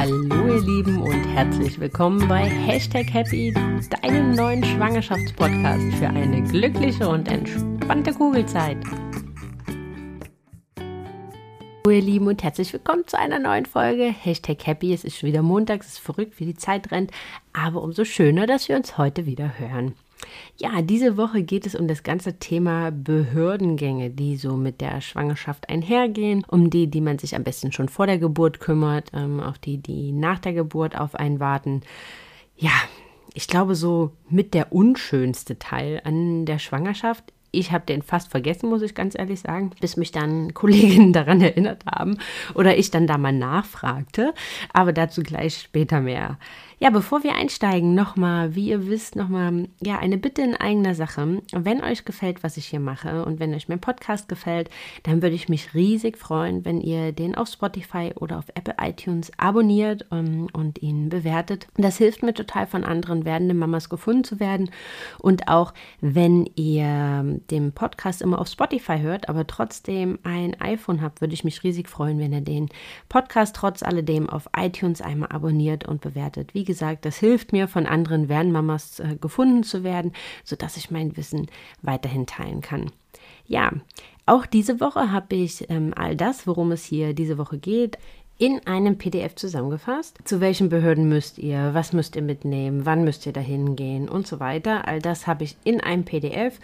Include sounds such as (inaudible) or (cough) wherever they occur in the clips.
Hallo ihr Lieben und herzlich willkommen bei Hashtag Happy, deinem neuen Schwangerschaftspodcast für eine glückliche und entspannte Kugelzeit. Hallo ihr Lieben und herzlich willkommen zu einer neuen Folge Hashtag Happy. Es ist schon wieder Montag, es ist verrückt, wie die Zeit rennt, aber umso schöner, dass wir uns heute wieder hören. Ja, diese Woche geht es um das ganze Thema Behördengänge, die so mit der Schwangerschaft einhergehen, um die, die man sich am besten schon vor der Geburt kümmert, ähm, auf die, die nach der Geburt auf einen warten. Ja, ich glaube, so mit der unschönste Teil an der Schwangerschaft ich habe den fast vergessen, muss ich ganz ehrlich sagen, bis mich dann (laughs) Kolleginnen daran erinnert haben oder ich dann da mal nachfragte. Aber dazu gleich später mehr. Ja, bevor wir einsteigen, nochmal, wie ihr wisst, nochmal, ja, eine Bitte in eigener Sache. Wenn euch gefällt, was ich hier mache und wenn euch mein Podcast gefällt, dann würde ich mich riesig freuen, wenn ihr den auf Spotify oder auf Apple iTunes abonniert um, ähm, und ihn bewertet. Das hilft mir total von anderen werdenden Mamas gefunden zu werden. Und auch wenn ihr den Podcast immer auf Spotify hört, aber trotzdem ein iPhone habt, würde ich mich riesig freuen, wenn ihr den Podcast trotz alledem auf iTunes einmal abonniert und bewertet. Wie gesagt, das hilft mir, von anderen Wernmamas äh, gefunden zu werden, sodass ich mein Wissen weiterhin teilen kann. Ja, auch diese Woche habe ich ähm, all das, worum es hier diese Woche geht, in einem PDF zusammengefasst. Zu welchen Behörden müsst ihr, was müsst ihr mitnehmen, wann müsst ihr dahin gehen und so weiter. All das habe ich in einem PDF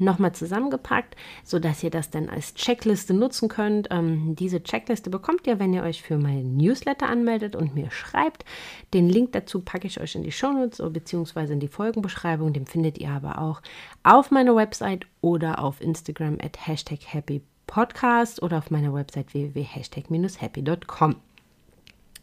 nochmal zusammengepackt, sodass ihr das dann als Checkliste nutzen könnt. Ähm, diese Checkliste bekommt ihr, wenn ihr euch für mein Newsletter anmeldet und mir schreibt. Den Link dazu packe ich euch in die Shownotes bzw. in die Folgenbeschreibung. Den findet ihr aber auch auf meiner Website oder auf Instagram at hashtag happypodcast oder auf meiner Website www.hashtag-happy.com.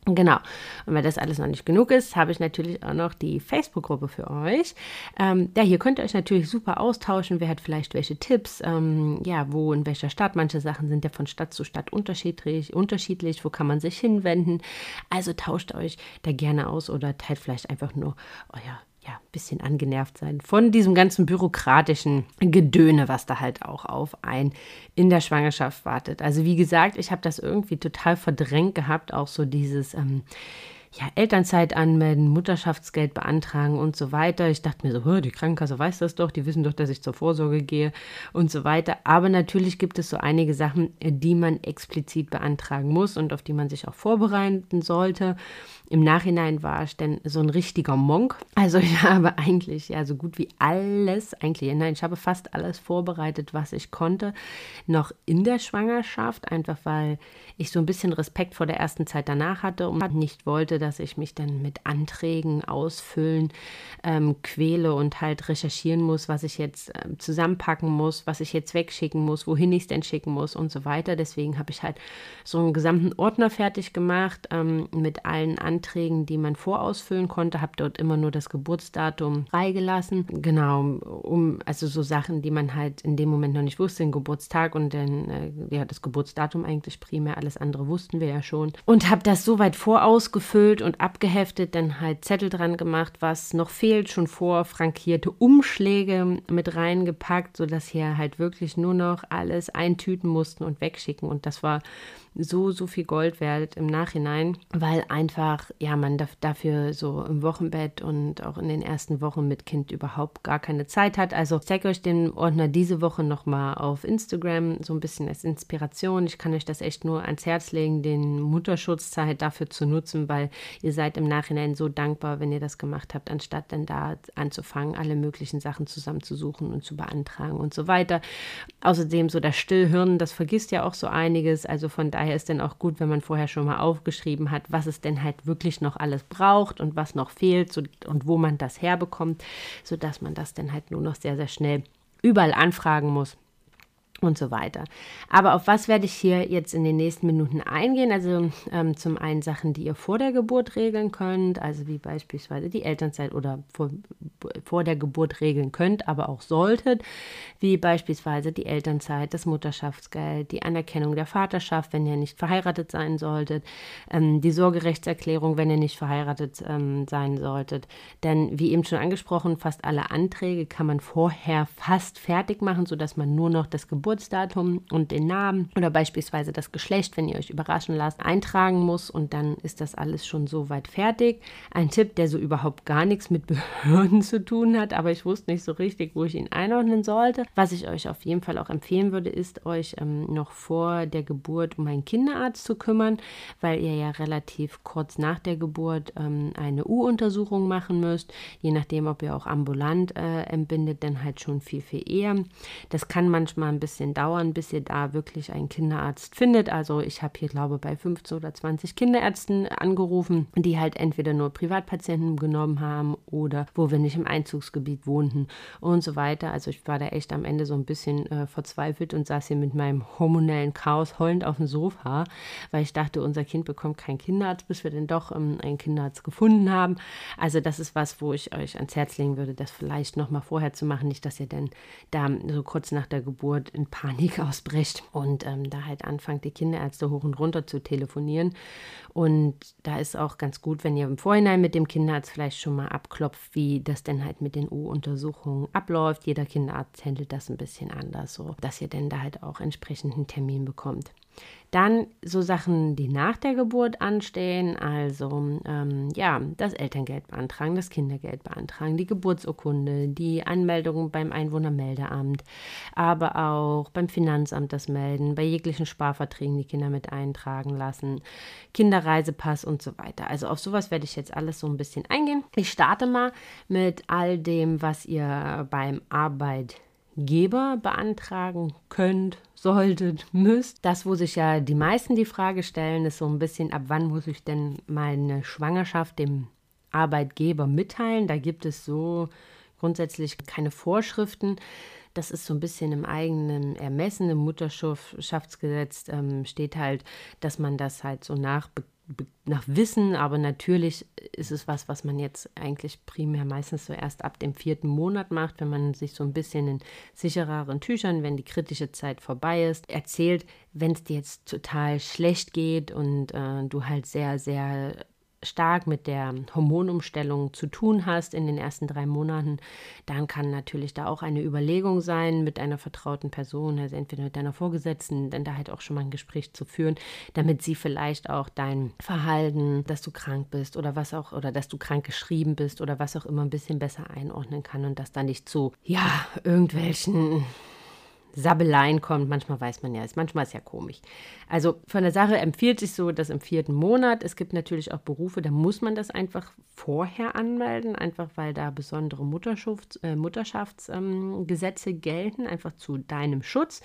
Genau. Und wenn das alles noch nicht genug ist, habe ich natürlich auch noch die Facebook-Gruppe für euch. Ähm, ja, hier könnt ihr euch natürlich super austauschen. Wer hat vielleicht welche Tipps? Ähm, ja, wo in welcher Stadt? Manche Sachen sind ja von Stadt zu Stadt unterschiedlich. Unterschiedlich. Wo kann man sich hinwenden? Also tauscht euch da gerne aus oder teilt vielleicht einfach nur euer ja, ein bisschen angenervt sein von diesem ganzen bürokratischen Gedöne, was da halt auch auf ein in der Schwangerschaft wartet. Also wie gesagt, ich habe das irgendwie total verdrängt gehabt, auch so dieses, ähm, ja, Elternzeit anmelden, Mutterschaftsgeld beantragen und so weiter. Ich dachte mir so, die Krankenkasse weiß das doch, die wissen doch, dass ich zur Vorsorge gehe und so weiter. Aber natürlich gibt es so einige Sachen, die man explizit beantragen muss und auf die man sich auch vorbereiten sollte. Im Nachhinein war ich dann so ein richtiger Monk. Also ich habe eigentlich ja so gut wie alles, eigentlich, nein, ich habe fast alles vorbereitet, was ich konnte, noch in der Schwangerschaft, einfach weil ich so ein bisschen Respekt vor der ersten Zeit danach hatte und nicht wollte, dass ich mich dann mit Anträgen ausfüllen ähm, quäle und halt recherchieren muss, was ich jetzt ähm, zusammenpacken muss, was ich jetzt wegschicken muss, wohin ich es denn schicken muss und so weiter. Deswegen habe ich halt so einen gesamten Ordner fertig gemacht ähm, mit allen Anträgen, die man vorausfüllen konnte, habe dort immer nur das Geburtsdatum freigelassen. Genau, um also so Sachen, die man halt in dem Moment noch nicht wusste, den Geburtstag und dann äh, ja das Geburtsdatum eigentlich primär, alles andere wussten wir ja schon und habe das soweit vorausgefüllt ausgefüllt und abgeheftet, dann halt Zettel dran gemacht, was noch fehlt, schon vor frankierte Umschläge mit reingepackt, sodass hier halt wirklich nur noch alles eintüten mussten und wegschicken. Und das war so, so viel Gold wert im Nachhinein, weil einfach, ja, man dafür so im Wochenbett und auch in den ersten Wochen mit Kind überhaupt gar keine Zeit hat. Also ich zeige euch den Ordner diese Woche nochmal auf Instagram, so ein bisschen als Inspiration. Ich kann euch das echt nur ans Herz legen, den Mutterschutzzeit dafür zu nutzen, weil ihr seid im Nachhinein so dankbar, wenn ihr das gemacht habt, anstatt dann da anzufangen, alle möglichen Sachen zusammenzusuchen und zu beantragen und so weiter. Außerdem so das Stillhirn, das vergisst ja auch so einiges. Also von daher ist dann auch gut, wenn man vorher schon mal aufgeschrieben hat, was es denn halt wirklich noch alles braucht und was noch fehlt so, und wo man das herbekommt, sodass man das dann halt nur noch sehr, sehr schnell überall anfragen muss und so weiter. Aber auf was werde ich hier jetzt in den nächsten Minuten eingehen? Also ähm, zum einen Sachen, die ihr vor der Geburt regeln könnt, also wie beispielsweise die Elternzeit oder vor, vor der Geburt regeln könnt, aber auch solltet, wie beispielsweise die Elternzeit, das Mutterschaftsgeld, die Anerkennung der Vaterschaft, wenn ihr nicht verheiratet sein solltet, ähm, die Sorgerechtserklärung, wenn ihr nicht verheiratet ähm, sein solltet. Denn wie eben schon angesprochen, fast alle Anträge kann man vorher fast fertig machen, sodass man nur noch das Geburt Geburtsdatum und den Namen oder beispielsweise das Geschlecht, wenn ihr euch überraschen lasst, eintragen muss und dann ist das alles schon soweit fertig. Ein Tipp, der so überhaupt gar nichts mit (laughs) Behörden zu tun hat, aber ich wusste nicht so richtig, wo ich ihn einordnen sollte. Was ich euch auf jeden Fall auch empfehlen würde, ist euch ähm, noch vor der Geburt um einen Kinderarzt zu kümmern, weil ihr ja relativ kurz nach der Geburt ähm, eine U-Untersuchung machen müsst, je nachdem, ob ihr auch ambulant äh, entbindet, dann halt schon viel, viel eher. Das kann manchmal ein bisschen dauern, bis ihr da wirklich einen Kinderarzt findet. Also ich habe hier, glaube ich, bei 15 oder 20 Kinderärzten angerufen, die halt entweder nur Privatpatienten genommen haben oder wo wir nicht im Einzugsgebiet wohnten und so weiter. Also ich war da echt am Ende so ein bisschen äh, verzweifelt und saß hier mit meinem hormonellen Chaos heulend auf dem Sofa, weil ich dachte, unser Kind bekommt keinen Kinderarzt, bis wir dann doch ähm, einen Kinderarzt gefunden haben. Also das ist was, wo ich euch ans Herz legen würde, das vielleicht noch mal vorher zu machen, nicht, dass ihr dann da so kurz nach der Geburt Panik (laughs) ausbricht und ähm, da halt anfangt, die Kinderärzte hoch und runter zu telefonieren. Und da ist auch ganz gut, wenn ihr im Vorhinein mit dem Kinderarzt vielleicht schon mal abklopft, wie das denn halt mit den U-Untersuchungen abläuft. Jeder Kinderarzt handelt das ein bisschen anders, so dass ihr denn da halt auch entsprechend einen Termin bekommt. Dann so Sachen, die nach der Geburt anstehen, also ähm, ja, das Elterngeld beantragen, das Kindergeld beantragen, die Geburtsurkunde, die Anmeldung beim Einwohnermeldeamt, aber auch beim Finanzamt das melden, bei jeglichen Sparverträgen die Kinder mit eintragen lassen, Kinderreisepass und so weiter. Also auf sowas werde ich jetzt alles so ein bisschen eingehen. Ich starte mal mit all dem, was ihr beim Arbeit Geber beantragen könnt, solltet, müsst. Das, wo sich ja die meisten die Frage stellen, ist so ein bisschen, ab wann muss ich denn meine Schwangerschaft dem Arbeitgeber mitteilen? Da gibt es so grundsätzlich keine Vorschriften. Das ist so ein bisschen im eigenen Ermessen. Im Mutterschaftsgesetz ähm, steht halt, dass man das halt so nach nach Wissen, aber natürlich ist es was, was man jetzt eigentlich primär meistens so erst ab dem vierten Monat macht, wenn man sich so ein bisschen in sichereren Tüchern, wenn die kritische Zeit vorbei ist, erzählt, wenn es dir jetzt total schlecht geht und äh, du halt sehr, sehr stark mit der Hormonumstellung zu tun hast in den ersten drei Monaten, dann kann natürlich da auch eine Überlegung sein mit einer vertrauten Person, also entweder mit deiner Vorgesetzten, dann da halt auch schon mal ein Gespräch zu führen, damit sie vielleicht auch dein Verhalten, dass du krank bist oder was auch, oder dass du krank geschrieben bist oder was auch immer ein bisschen besser einordnen kann und das dann nicht zu, ja, irgendwelchen Sabeleien kommt. Manchmal weiß man ja, ist manchmal ist ja komisch. Also von der Sache empfiehlt sich so, dass im vierten Monat. Es gibt natürlich auch Berufe, da muss man das einfach vorher anmelden, einfach weil da besondere äh, Mutterschaftsgesetze ähm, gelten, einfach zu deinem Schutz,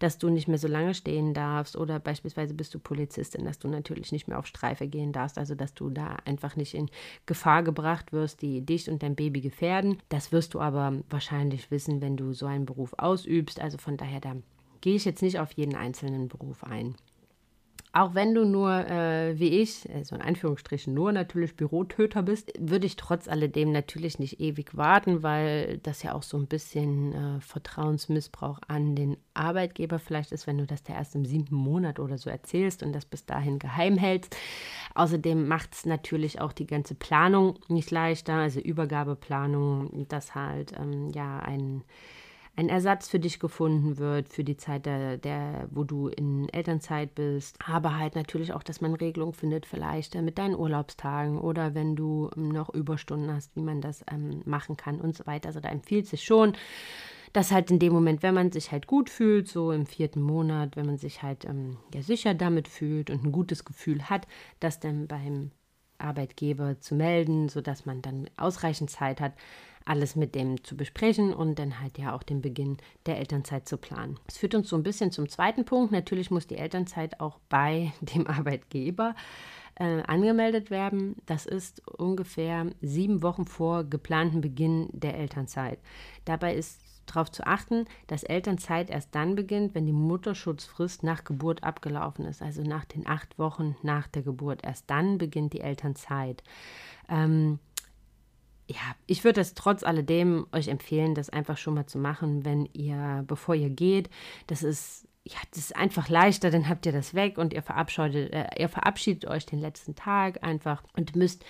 dass du nicht mehr so lange stehen darfst oder beispielsweise bist du Polizistin, dass du natürlich nicht mehr auf Streife gehen darfst, also dass du da einfach nicht in Gefahr gebracht wirst, die dich und dein Baby gefährden. Das wirst du aber wahrscheinlich wissen, wenn du so einen Beruf ausübst. Also von daher, da gehe ich jetzt nicht auf jeden einzelnen Beruf ein. Auch wenn du nur, äh, wie ich, äh, so in Anführungsstrichen nur natürlich Bürotöter bist, würde ich trotz alledem natürlich nicht ewig warten, weil das ja auch so ein bisschen äh, Vertrauensmissbrauch an den Arbeitgeber vielleicht ist, wenn du das der erst im siebten Monat oder so erzählst und das bis dahin geheim hältst. Außerdem macht es natürlich auch die ganze Planung nicht leichter, also Übergabeplanung, dass halt ähm, ja ein ein Ersatz für dich gefunden wird, für die Zeit, der, der, wo du in Elternzeit bist. Aber halt natürlich auch, dass man Regelungen findet, vielleicht äh, mit deinen Urlaubstagen oder wenn du ähm, noch Überstunden hast, wie man das ähm, machen kann und so weiter. Also da empfiehlt sich schon, dass halt in dem Moment, wenn man sich halt gut fühlt, so im vierten Monat, wenn man sich halt ähm, ja, sicher damit fühlt und ein gutes Gefühl hat, dass dann beim Arbeitgeber zu melden, sodass man dann ausreichend Zeit hat, alles mit dem zu besprechen und dann halt ja auch den Beginn der Elternzeit zu planen. Das führt uns so ein bisschen zum zweiten Punkt. Natürlich muss die Elternzeit auch bei (laughs) dem Arbeitgeber äh, angemeldet werden. Das ist ungefähr sieben Wochen vor geplanten Beginn der Elternzeit. Dabei ist darauf zu achten, dass Elternzeit erst dann beginnt, wenn die Mutterschutzfrist nach Geburt abgelaufen ist, also nach den acht Wochen nach der Geburt. Erst dann beginnt die Elternzeit. Ähm, ja, ich würde es trotz alledem euch empfehlen, das einfach schon mal zu machen, wenn ihr, bevor ihr geht. Das ist ja, das ist einfach leichter, dann habt ihr das weg und ihr verabschiedet, äh, ihr verabschiedet euch den letzten Tag einfach und müsst,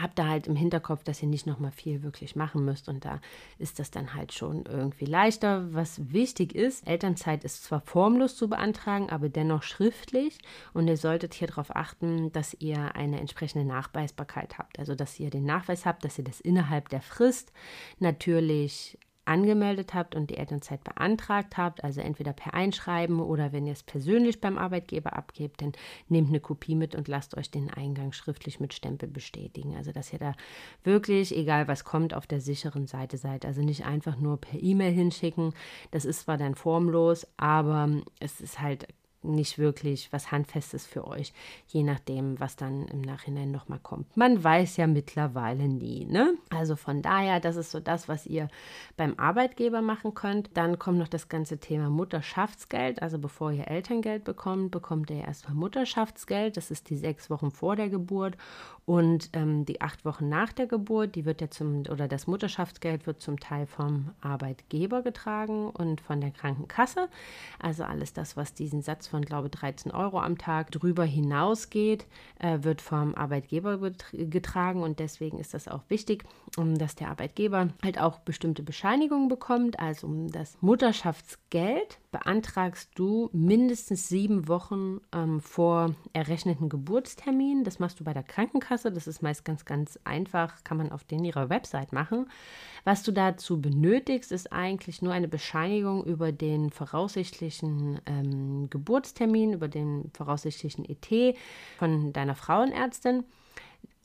habt da halt im Hinterkopf, dass ihr nicht nochmal viel wirklich machen müsst und da ist das dann halt schon irgendwie leichter. Was wichtig ist, Elternzeit ist zwar formlos zu beantragen, aber dennoch schriftlich und ihr solltet hier darauf achten, dass ihr eine entsprechende Nachweisbarkeit habt, also dass ihr den Nachweis habt, dass ihr das innerhalb der Frist natürlich angemeldet habt und die Elternzeit beantragt habt, also entweder per Einschreiben oder wenn ihr es persönlich beim Arbeitgeber abgebt, dann nehmt eine Kopie mit und lasst euch den Eingang schriftlich mit Stempel bestätigen. Also dass ihr da wirklich, egal was kommt, auf der sicheren Seite seid. Also nicht einfach nur per E-Mail hinschicken. Das ist zwar dann formlos, aber es ist halt nicht wirklich was Handfestes für euch, je nachdem, was dann im Nachhinein nochmal kommt. Man weiß ja mittlerweile nie, ne? Also von daher, das ist so das, was ihr beim Arbeitgeber machen könnt. Dann kommt noch das ganze Thema Mutterschaftsgeld. Also bevor ihr Elterngeld bekommt, bekommt ihr erstmal Mutterschaftsgeld. Das ist die sechs Wochen vor der Geburt und ähm, die acht Wochen nach der Geburt. Die wird ja zum, oder das Mutterschaftsgeld wird zum Teil vom Arbeitgeber getragen und von der Krankenkasse. Also alles das, was diesen Satz von glaube 13 Euro am Tag drüber hinausgeht, äh, wird vom Arbeitgeber getragen und deswegen ist das auch wichtig, um, dass der Arbeitgeber halt auch bestimmte Bescheinigungen bekommt. Also um das Mutterschaftsgeld beantragst du mindestens sieben Wochen ähm, vor errechneten Geburtstermin. Das machst du bei der Krankenkasse. Das ist meist ganz, ganz einfach, kann man auf den ihrer Website machen. Was du dazu benötigst, ist eigentlich nur eine Bescheinigung über den voraussichtlichen ähm, Geburtstermin Geburtstermin, über den voraussichtlichen ET von deiner Frauenärztin.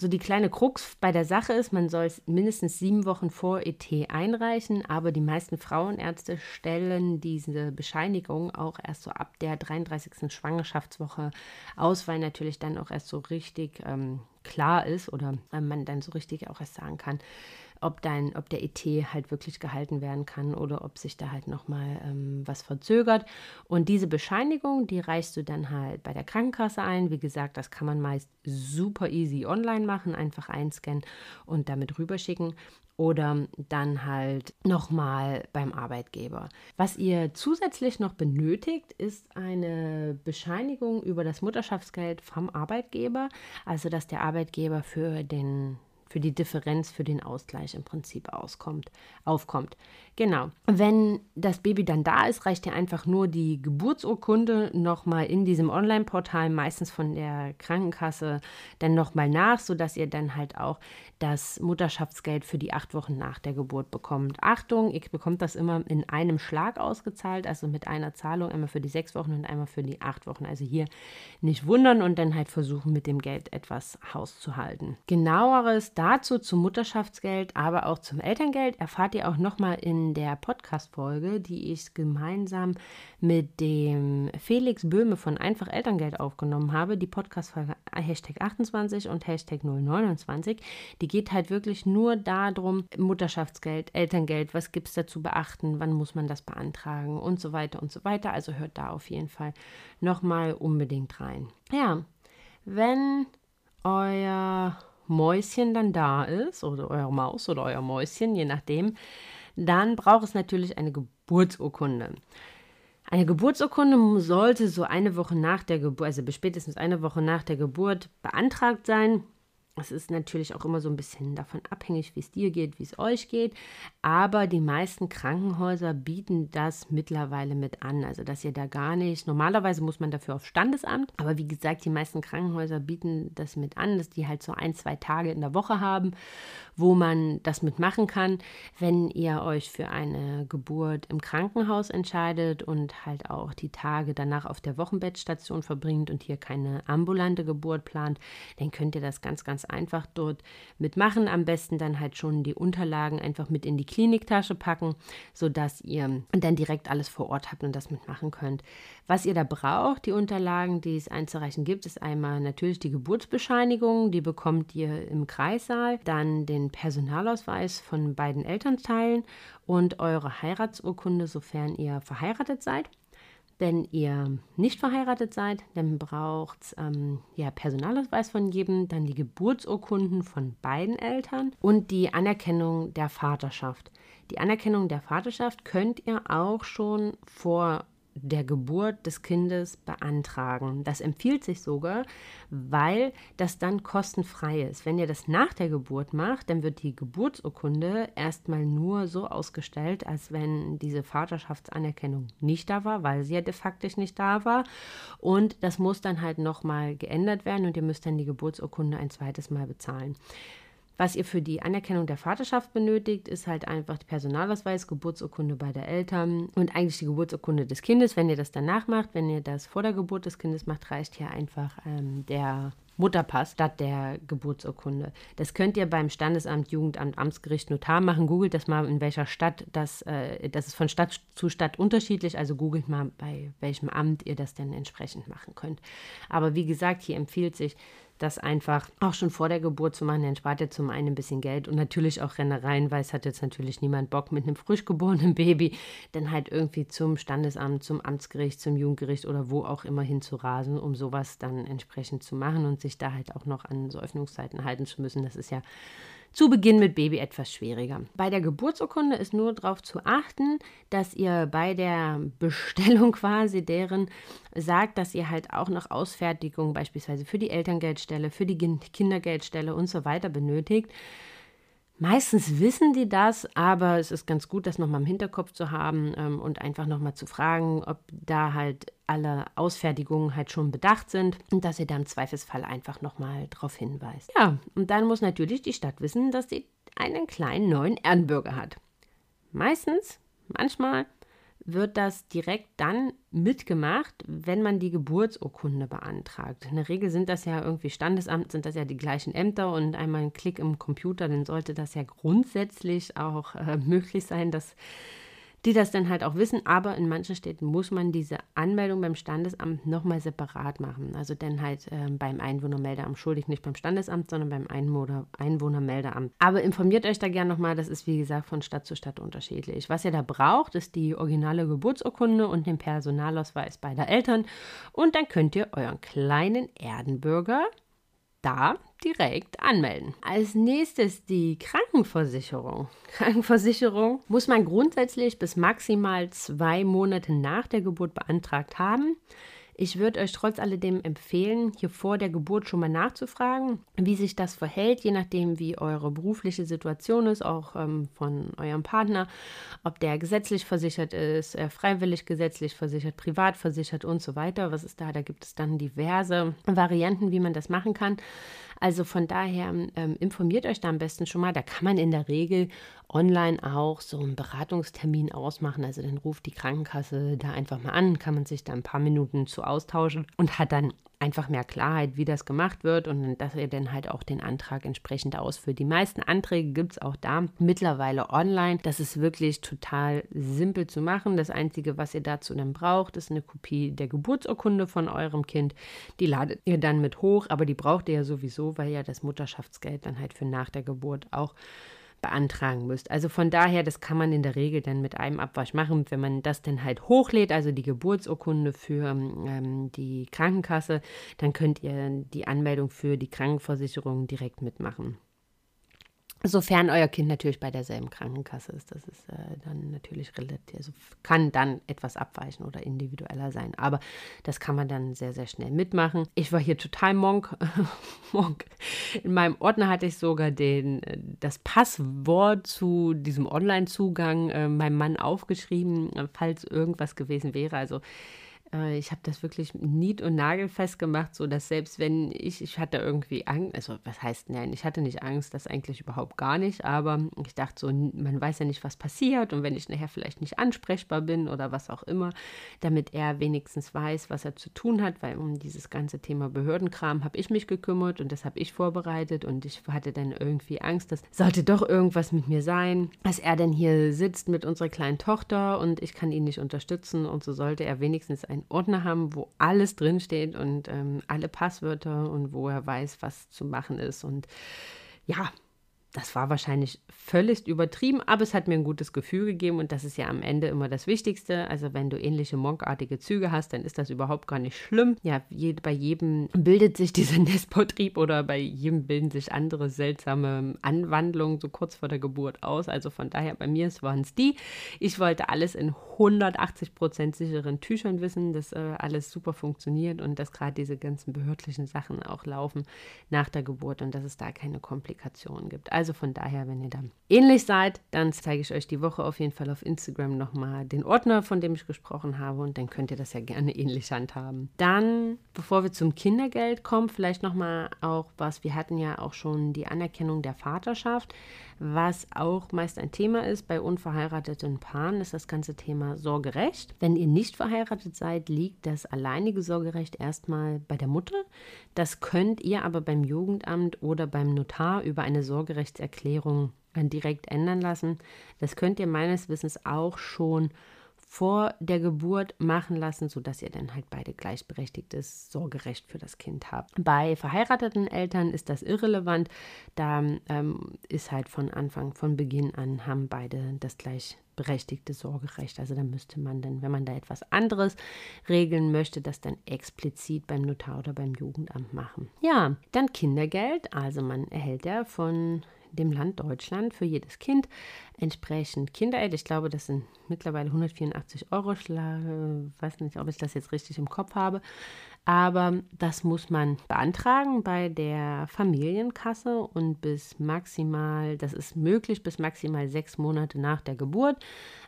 So die kleine Krux bei der Sache ist, man soll es mindestens sieben Wochen vor ET einreichen, aber die meisten Frauenärzte stellen diese Bescheinigung auch erst so ab der 33. Schwangerschaftswoche aus, weil natürlich dann auch erst so richtig ähm, klar ist oder man dann so richtig auch erst sagen kann, ob dein, ob der ET halt wirklich gehalten werden kann oder ob sich da halt nochmal ähm, was verzögert. Und diese Bescheinigung, die reichst du dann halt bei der Krankenkasse ein. Wie gesagt, das kann man meist super easy online machen, einfach einscannen und damit rüberschicken oder dann halt nochmal beim Arbeitgeber. Was ihr zusätzlich noch benötigt, ist eine Bescheinigung über das Mutterschaftsgeld vom Arbeitgeber, also dass der Arbeitgeber für den für die Differenz, für den Ausgleich im Prinzip auskommt, aufkommt. Genau. Wenn das Baby dann da ist, reicht ja einfach nur die Geburtsurkunde nochmal in diesem Online-Portal, meistens von der Krankenkasse, dann nochmal nach, sodass ihr dann halt auch das Mutterschaftsgeld für die acht Wochen nach der Geburt bekommt. Achtung, ihr bekommt das immer in einem Schlag ausgezahlt, also mit einer Zahlung, einmal für die sechs Wochen und einmal für die acht Wochen. Also hier nicht wundern und dann halt versuchen, mit dem Geld etwas Haus zu halten. Genaueres dazu zum Mutterschaftsgeld, aber auch zum Elterngeld erfahrt ihr auch nochmal in der Podcast-Folge, die ich gemeinsam mit dem Felix Böhme von Einfach Elterngeld aufgenommen habe. Die Podcast-Folge Hashtag 28 und Hashtag 029. Die geht halt wirklich nur darum, Mutterschaftsgeld, Elterngeld, was gibt es da zu beachten, wann muss man das beantragen und so weiter und so weiter. Also hört da auf jeden Fall nochmal unbedingt rein. Ja, wenn euer Mäuschen dann da ist, oder euer Maus oder euer Mäuschen, je nachdem, dann braucht es natürlich eine Geburtsurkunde. Eine Geburtsurkunde sollte so eine Woche nach der Geburt, also spätestens eine Woche nach der Geburt beantragt sein. Es ist natürlich auch immer so ein bisschen davon abhängig, wie es dir geht, wie es euch geht. Aber die meisten Krankenhäuser bieten das mittlerweile mit an. Also, dass ihr da gar nicht, normalerweise muss man dafür auf Standesamt. Aber wie gesagt, die meisten Krankenhäuser bieten das mit an, dass die halt so ein, zwei Tage in der Woche haben, wo man das mitmachen kann. Wenn ihr euch für eine Geburt im Krankenhaus entscheidet und halt auch die Tage danach auf der Wochenbettstation verbringt und hier keine ambulante Geburt plant, dann könnt ihr das ganz, ganz einfach dort mitmachen. Am besten dann halt schon die Unterlagen einfach mit in die Kliniktasche packen, sodass ihr dann direkt alles vor Ort habt und das mitmachen könnt. Was ihr da braucht, die Unterlagen, die es einzureichen gibt, ist einmal natürlich die Geburtsbescheinigung, die bekommt ihr im Kreissaal, dann den Personalausweis von beiden Elternteilen und eure Heiratsurkunde, sofern ihr verheiratet seid. Wenn ihr nicht verheiratet seid, dann braucht es ähm, ja, Personalausweis von jedem, dann die Geburtsurkunden von beiden Eltern und die Anerkennung der Vaterschaft. Die Anerkennung der Vaterschaft könnt ihr auch schon vor der Geburt des Kindes beantragen. Das empfiehlt sich sogar, weil das dann kostenfrei ist. Wenn ihr das nach der Geburt macht, dann wird die Geburtsurkunde erstmal nur so ausgestellt, als wenn diese Vaterschaftsanerkennung nicht da war, weil sie ja de facto nicht da war. Und das muss dann halt nochmal geändert werden und ihr müsst dann die Geburtsurkunde ein zweites Mal bezahlen. Was ihr für die Anerkennung der Vaterschaft benötigt, ist halt einfach der Personalausweis, Geburtsurkunde bei der Eltern und eigentlich die Geburtsurkunde des Kindes. Wenn ihr das danach macht, wenn ihr das vor der Geburt des Kindes macht, reicht hier einfach ähm, der Mutterpass statt der Geburtsurkunde. Das könnt ihr beim Standesamt, Jugendamt, Amtsgericht, Notar machen. Googelt das mal, in welcher Stadt das, äh, das ist von Stadt zu Stadt unterschiedlich. Also googelt mal, bei welchem Amt ihr das denn entsprechend machen könnt. Aber wie gesagt, hier empfiehlt sich, das einfach auch schon vor der Geburt zu machen, dann spart ihr zum einen ein bisschen Geld und natürlich auch Rennereien, weil es hat jetzt natürlich niemand Bock mit einem frisch geborenen Baby dann halt irgendwie zum Standesamt, zum Amtsgericht, zum Jugendgericht oder wo auch immer hin zu rasen, um sowas dann entsprechend zu machen und sich da halt auch noch an so Öffnungszeiten halten zu müssen. Das ist ja zu Beginn mit Baby etwas schwieriger. Bei der Geburtsurkunde ist nur darauf zu achten, dass ihr bei der Bestellung (laughs) quasi deren sagt, dass ihr halt auch noch Ausfertigung beispielsweise für die Elterngeldstelle, für die Kindergeldstelle und so weiter benötigt. Meistens wissen die das, aber es ist ganz gut, das nochmal im Hinterkopf zu haben ähm, und einfach nochmal zu fragen, ob da halt alle Ausfertigungen halt schon bedacht sind und dass ihr da im Zweifelsfall einfach nochmal darauf hinweist. Ja, und dann muss natürlich die Stadt wissen, dass sie einen kleinen neuen Ehrenbürger hat. Meistens, manchmal wird das direkt dann mitgemacht, wenn man die Geburtsurkunde beantragt. In der Regel sind das ja irgendwie Standesamt, sind das ja die gleichen Ämter und einmal ein Klick im Computer, dann sollte das ja grundsätzlich auch äh, möglich sein, dass die das dann halt auch wissen. Aber in manchen Städten muss man diese Anmeldung beim Standesamt nochmal separat machen. Also dann halt äh, beim Einwohnermeldeamt schuldig, nicht beim Standesamt, sondern beim Einwohner Einwohnermeldeamt. Aber informiert euch da gerne nochmal, das ist wie gesagt von Stadt zu Stadt unterschiedlich. Was ihr da braucht, ist die originale Geburtsurkunde und den Personalausweis beider Eltern. Und dann könnt ihr euren kleinen Erdenbürger da direkt anmelden. Als nächstes die Krankenversicherung. Krankenversicherung muss man grundsätzlich bis maximal zwei Monate nach der Geburt beantragt haben. Ich würde euch trotz alledem empfehlen, hier vor der Geburt schon mal nachzufragen, wie sich das verhält, je nachdem, wie eure berufliche Situation ist, auch ähm, von eurem Partner, ob der gesetzlich versichert ist, äh, freiwillig gesetzlich versichert, privat versichert und so weiter. Was ist da? Da gibt es dann diverse Varianten, wie man das machen kann. Also von daher ähm, informiert euch da am besten schon mal. Da kann man in der Regel online auch so einen Beratungstermin ausmachen. Also dann ruft die Krankenkasse da einfach mal an, kann man sich da ein paar Minuten zu austauschen und hat dann einfach mehr Klarheit, wie das gemacht wird und dass ihr dann halt auch den Antrag entsprechend ausführt. Die meisten Anträge gibt es auch da mittlerweile online. Das ist wirklich total simpel zu machen. Das Einzige, was ihr dazu dann braucht, ist eine Kopie der Geburtsurkunde von eurem Kind. Die ladet ihr dann mit hoch, aber die braucht ihr ja sowieso, weil ja das Mutterschaftsgeld dann halt für nach der Geburt auch beantragen müsst. Also von daher, das kann man in der Regel dann mit einem Abwasch machen. Wenn man das dann halt hochlädt, also die Geburtsurkunde für ähm, die Krankenkasse, dann könnt ihr die Anmeldung für die Krankenversicherung direkt mitmachen. Sofern euer Kind natürlich bei derselben Krankenkasse ist, das ist äh, dann natürlich relativ, also kann dann etwas abweichen oder individueller sein. Aber das kann man dann sehr, sehr schnell mitmachen. Ich war hier total monk. (laughs) monk. In meinem Ordner hatte ich sogar den, äh, das Passwort zu diesem Online-Zugang äh, meinem Mann aufgeschrieben, falls irgendwas gewesen wäre. Also äh, ich habe das wirklich nied- und nagelfest gemacht, so dass selbst wenn ich, ich hatte irgendwie Angst, also was heißt, nein, ich hatte nicht Angst, das eigentlich überhaupt gar nicht, aber ich dachte so, man weiß ja nicht, was passiert und wenn ich nachher vielleicht nicht ansprechbar bin oder was auch immer, damit er wenigstens weiß, was er zu tun hat, weil um dieses ganze Thema Behördenkram habe ich mich gekümmert und das habe ich vorbereitet und ich hatte dann irgendwie Angst, dass sollte doch irgendwas mit mir sein, dass er dann hier sitzt mit unserer kleinen Tochter und ich kann ihn nicht unterstützen und so sollte er wenigstens ein einen Ordner haben, wo alles drinsteht und ähm, alle Passwörter und wo er weiß, was zu machen ist. Und ja, das war wahrscheinlich völlig übertrieben, aber es hat mir ein gutes Gefühl gegeben und das ist ja am Ende immer das Wichtigste. Also wenn du ähnliche monkartige Züge hast, dann ist das überhaupt gar nicht schlimm. Ja, je, bei jedem bildet sich dieser (laughs) Nestbautrieb oder bei jedem bilden sich andere seltsame Anwandlungen so kurz vor der Geburt aus. Also von daher, bei mir waren es die. Ich wollte alles in 180 Prozent sicheren Tüchern wissen, dass äh, alles super funktioniert und dass gerade diese ganzen behördlichen Sachen auch laufen nach der Geburt und dass es da keine Komplikationen gibt. Also von daher, wenn ihr da ähnlich seid, dann zeige ich euch die Woche auf jeden Fall auf Instagram nochmal den Ordner, von dem ich gesprochen habe und dann könnt ihr das ja gerne (laughs) ähnlich handhaben. Dann, bevor wir zum Kindergeld kommen, vielleicht nochmal auch was, wir hatten ja auch schon die Anerkennung der Vaterschaft, was auch meist ein Thema ist bei unverheirateten Paaren, ist das ganze Thema Sorgerecht. Wenn ihr nicht verheiratet seid, liegt das alleinige Sorgerecht erstmal bei der Mutter. Das könnt ihr aber beim Jugendamt oder beim Notar über eine Sorgerechtserklärung direkt ändern lassen. Das könnt ihr meines Wissens auch schon vor der Geburt machen lassen, sodass ihr dann halt beide gleichberechtigtes Sorgerecht für das Kind habt. Bei verheirateten Eltern ist das irrelevant. Da ähm, ist halt von Anfang, von Beginn an, haben beide das gleichberechtigte Sorgerecht. Also da müsste man dann, wenn man da etwas anderes regeln möchte, das dann explizit beim Notar oder beim Jugendamt machen. Ja, dann Kindergeld. Also man erhält ja von dem Land Deutschland für jedes Kind entsprechend Kindergeld. Ich glaube, das sind mittlerweile 184 Euro. Ich weiß nicht, ob ich das jetzt richtig im Kopf habe. Aber das muss man beantragen bei der Familienkasse und bis maximal, das ist möglich, bis maximal sechs Monate nach der Geburt.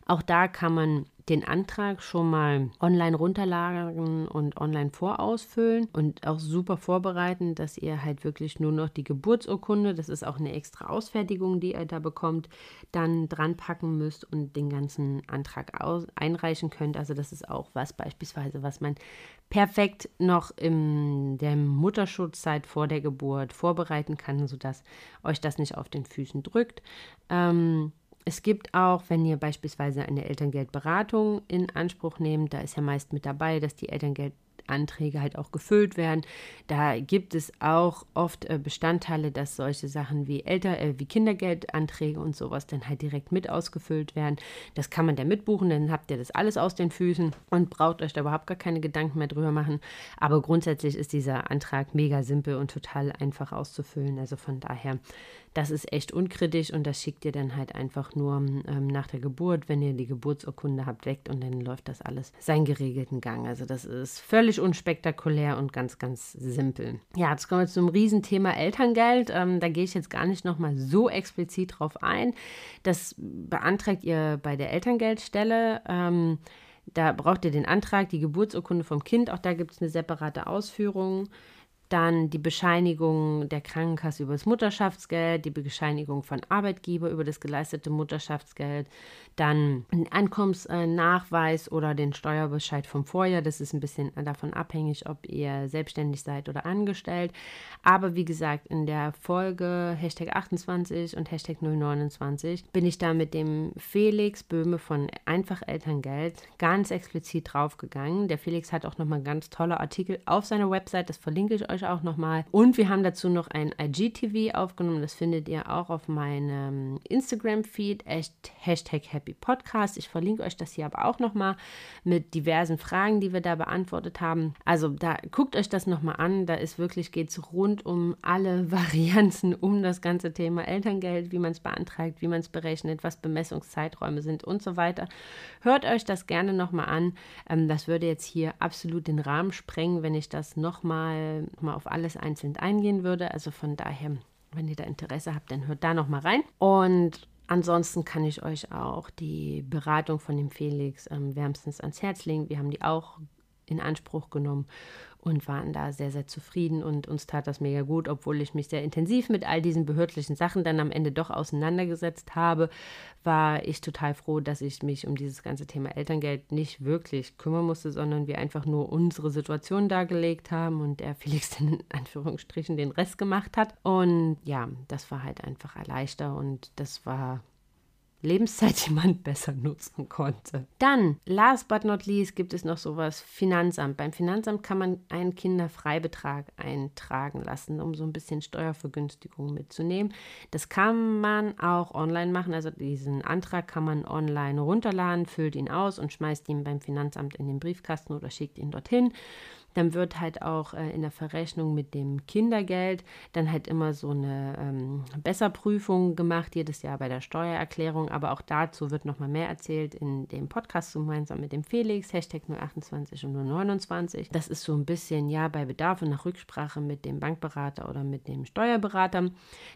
Auch da kann man den Antrag schon mal online runterladen und online vorausfüllen und auch super vorbereiten, dass ihr halt wirklich nur noch die Geburtsurkunde, das ist auch eine extra Ausfertigung, die ihr da bekommt, dann dran packen müsst und den ganzen Antrag aus, einreichen könnt. Also das ist auch was beispielsweise, was man perfekt noch in der Mutterschutzzeit vor der Geburt vorbereiten kann, sodass euch das nicht auf den Füßen drückt. Ähm, es gibt auch, wenn ihr beispielsweise eine Elterngeldberatung in Anspruch nehmt, da ist ja meist mit dabei, dass die Elterngeld Anträge halt auch gefüllt werden. Da gibt es auch oft äh, Bestandteile, dass solche Sachen wie Elter, äh, wie Kindergeldanträge und sowas dann halt direkt mit ausgefüllt werden. Das kann man da mitbuchen, dann habt ihr das alles aus den Füßen und braucht euch da überhaupt gar keine Gedanken mehr drüber machen. Aber grundsätzlich ist dieser Antrag mega simpel und total einfach auszufüllen. Also von daher, das ist echt unkritisch und das schickt ihr dann halt einfach nur ähm, nach der Geburt, wenn ihr die Geburtsurkunde habt, weg und dann läuft das alles seinen geregelten Gang. Also das ist völlig unspektakulär und ganz, ganz simpel. Ja, jetzt kommen wir zum Riesenthema Elterngeld. Ähm, da gehe ich jetzt gar nicht nochmal so explizit drauf ein. Das beantragt ihr bei der Elterngeldstelle. Ähm, da braucht ihr den Antrag, die Geburtsurkunde vom Kind. Auch da gibt es eine separate Ausführung dann die Bescheinigung der Krankenkasse über das Mutterschaftsgeld, die Bescheinigung von Arbeitgeber über das geleistete Mutterschaftsgeld, dann ein Ankommensnachweis oder den Steuerbescheid vom Vorjahr. Das ist ein bisschen davon abhängig, ob ihr selbstständig seid oder angestellt. Aber wie gesagt, in der Folge Hashtag 28 und Hashtag 029 bin ich da mit dem Felix Böhme von Einfach Elterngeld ganz explizit draufgegangen. Der Felix hat auch nochmal ganz tolle Artikel auf seiner Website, das verlinke ich euch euch auch nochmal. Und wir haben dazu noch ein IGTV aufgenommen. Das findet ihr auch auf meinem Instagram-Feed, Hashtag Happy Podcast. Ich verlinke euch das hier aber auch nochmal mit diversen Fragen, die wir da beantwortet haben. Also da guckt euch das nochmal an. Da ist wirklich, geht es rund um alle (laughs) Varianten um das ganze Thema Elterngeld, wie man es beantragt, wie man es berechnet, was Bemessungszeiträume sind und so weiter. Hört euch das gerne nochmal an. Ähm, das würde jetzt hier absolut den Rahmen sprengen, wenn ich das nochmal mal auf alles einzeln eingehen würde. Also von daher, wenn ihr da Interesse habt, dann hört da noch mal rein. Und Ansonsten kann ich euch auch die Beratung von dem Felix ähm, wärmstens ans Herz legen. Wir haben die auch in Anspruch genommen und waren da sehr, sehr zufrieden und uns tat das mega gut, obwohl ich mich sehr intensiv mit all diesen behördlichen Sachen dann am Ende doch auseinandergesetzt habe, war ich total froh, dass ich mich um dieses ganze Thema Elterngeld nicht wirklich kümmern musste, sondern wir einfach nur unsere Situation dargelegt haben und der Felix dann in Anführungsstrichen den Rest gemacht hat. Und ja, das war halt einfach erleichter und das war Lebenszeit, (laughs) die man besser nutzen konnte. Dann, last but not least, gibt es noch sowas Finanzamt. Beim Finanzamt kann man einen Kinderfreibetrag eintragen lassen, um so ein bisschen Steuervergünstigung mitzunehmen. Das kann man auch online machen. Also diesen Antrag kann man online runterladen, füllt ihn aus und schmeißt ihn beim Finanzamt in den Briefkasten oder schickt ihn dorthin. Dann wird halt auch äh, in der Verrechnung mit dem Kindergeld dann halt immer so eine ähm, Besserprüfung gemacht, jedes Jahr bei der Steuererklärung. Aber auch dazu wird nochmal mehr erzählt in dem Podcast gemeinsam mit dem Felix, Hashtag 028 und 029. Das ist so ein bisschen, ja, bei Bedarf und nach Rücksprache mit dem Bankberater oder mit dem Steuerberater.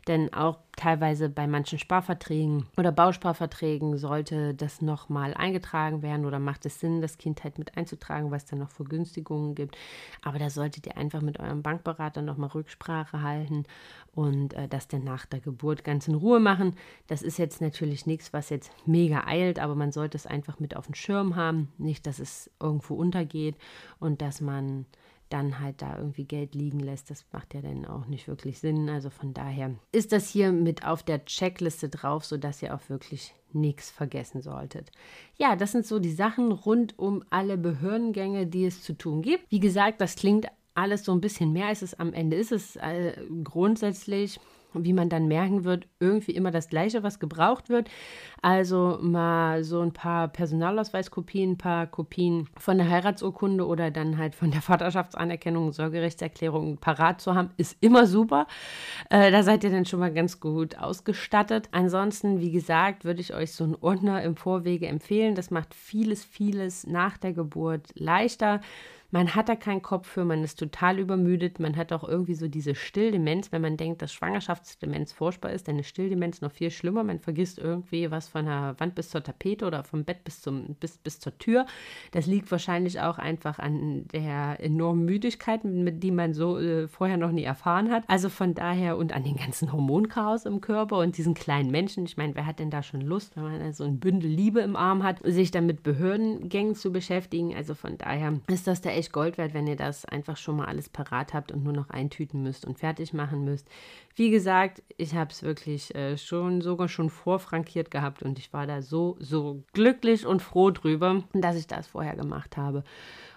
Denn auch teilweise bei manchen Sparverträgen oder Bausparverträgen sollte das nochmal eingetragen werden oder macht es Sinn, das Kind halt mit einzutragen, was dann noch Vergünstigungen gibt. Aber da solltet ihr einfach mit eurem Bankberater nochmal Rücksprache halten und äh, das dann nach der Geburt ganz in Ruhe machen. Das ist jetzt natürlich nichts, was jetzt mega eilt, aber man sollte es einfach mit auf dem Schirm haben. Nicht, dass es irgendwo untergeht und dass man dann halt da irgendwie Geld liegen lässt. Das macht ja dann auch nicht wirklich Sinn. Also von daher ist das hier mit auf der Checkliste drauf, sodass ihr auch wirklich nichts vergessen solltet. Ja, das sind so die Sachen rund um alle Behördengänge, die es zu tun gibt. Wie gesagt, das klingt alles so ein bisschen mehr, als es am Ende ist. Es äh, grundsätzlich wie man dann merken wird, irgendwie immer das Gleiche, was gebraucht wird. Also mal so ein paar Personalausweiskopien, ein paar Kopien von der Heiratsurkunde oder dann halt von der Vaterschaftsanerkennung, Sorgerechtserklärung parat zu haben, ist immer super. Äh, da seid ihr dann schon mal ganz gut ausgestattet. Ansonsten, wie gesagt, würde ich euch so einen Ordner im Vorwege empfehlen. Das macht vieles, vieles nach der Geburt leichter. Man hat da keinen Kopf für, man ist total übermüdet, man hat auch irgendwie so diese Stilldemenz, wenn man denkt, dass Schwangerschaftsdemenz furchtbar ist, dann ist Stilldemenz noch viel schlimmer. Man vergisst irgendwie was von der Wand bis zur Tapete oder vom Bett bis, zum, bis, bis zur Tür. Das liegt wahrscheinlich auch einfach an der enormen Müdigkeit, mit die man so äh, vorher noch nie erfahren hat. Also von daher und an den ganzen Hormonchaos im Körper und diesen kleinen Menschen. Ich meine, wer hat denn da schon Lust, wenn man so ein Bündel Liebe im Arm hat, sich dann mit Behördengängen zu beschäftigen? Also von daher ist das der echt Gold wert, wenn ihr das einfach schon mal alles parat habt und nur noch eintüten müsst und fertig machen müsst. Wie gesagt, ich habe es wirklich äh, schon sogar schon vorfrankiert gehabt und ich war da so, so glücklich und froh drüber, dass ich das vorher gemacht habe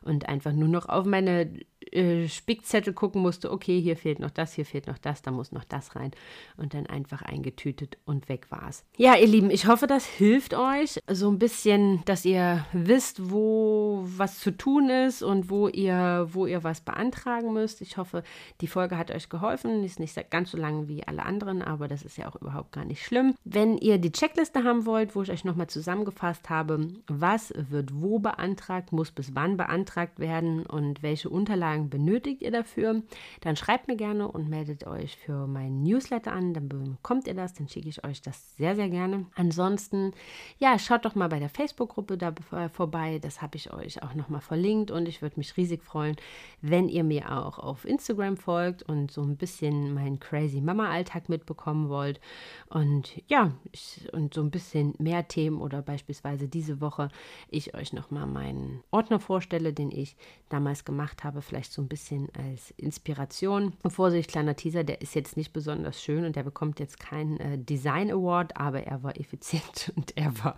und einfach nur noch auf meine äh, Spickzettel gucken musste, okay, hier fehlt noch das, hier fehlt noch das, da muss noch das rein und dann einfach eingetütet und weg war's. Ja, ihr Lieben, ich hoffe, das hilft euch so ein bisschen, dass ihr wisst, wo was zu tun ist und wo ihr, wo ihr was beantragen müsst. Ich hoffe, die Folge hat euch geholfen. Ist nicht ganz so lang wie alle anderen, aber das ist ja auch überhaupt gar nicht schlimm. Wenn ihr die Checkliste haben wollt, wo ich euch nochmal zusammengefasst habe, was wird wo beantragt, muss bis wann beantragt werden und welche Unterlagen Unterlagen benötigt ihr dafür, dann schreibt mir gerne und meldet euch für meinen Newsletter an. Dann bekommt ihr das, dann schicke ich euch das sehr, sehr gerne. Ansonsten, ja, schaut doch mal bei der Facebook-Gruppe da vorbei. Das habe ich euch auch nochmal verlinkt und ich würde mich riesig freuen, wenn ihr mir auch auf Instagram folgt und so ein bisschen meinen crazy Mama-Alltag mitbekommen wollt. Und ja, ich, und so ein bisschen mehr Themen oder beispielsweise diese Woche ich euch nochmal meinen Ordner vorstelle, den ich damals gemacht habe. Vielleicht vielleicht so ein bisschen als Inspiration. Vorsicht, kleiner Teaser, der ist jetzt nicht besonders schön und der bekommt jetzt keinen äh, Design Award, aber er war (laughs) effizient und er war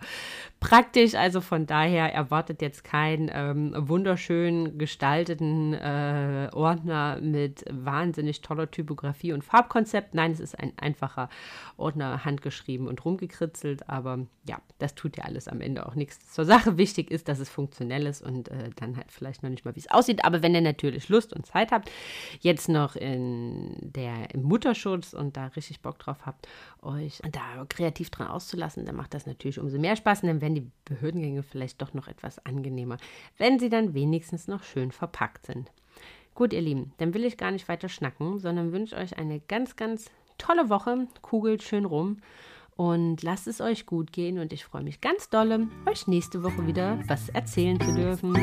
praktisch. Also von daher erwartet jetzt keinen ähm, wunderschön gestalteten äh, Ordner mit wahnsinnig toller Typografie und Farbkonzept. Nein, es ist ein einfacher Ordner, handgeschrieben und rumgekritzelt, aber ja, das tut ja alles am Ende auch nichts zur Sache. Wichtig ist, dass es funktionell ist und äh, dann halt vielleicht noch nicht mal, wie es aussieht. Aber wenn ihr natürlich natürlich Lust und Zeit habt, jetzt noch in der, im Mutterschutz und da richtig Bock drauf habt, euch da kreativ dran auszulassen, dann macht das natürlich umso mehr Spaß und dann werden die Behördengänge vielleicht doch noch etwas angenehmer, wenn sie dann wenigstens noch schön verpackt sind. Gut, ihr Lieben, dann will ich gar nicht weiter schnacken, sondern wünsche euch eine ganz, ganz tolle Woche. Kugelt schön rum und lasst es euch gut gehen und ich freue mich ganz dolle, euch nächste Woche wieder was erzählen zu dürfen.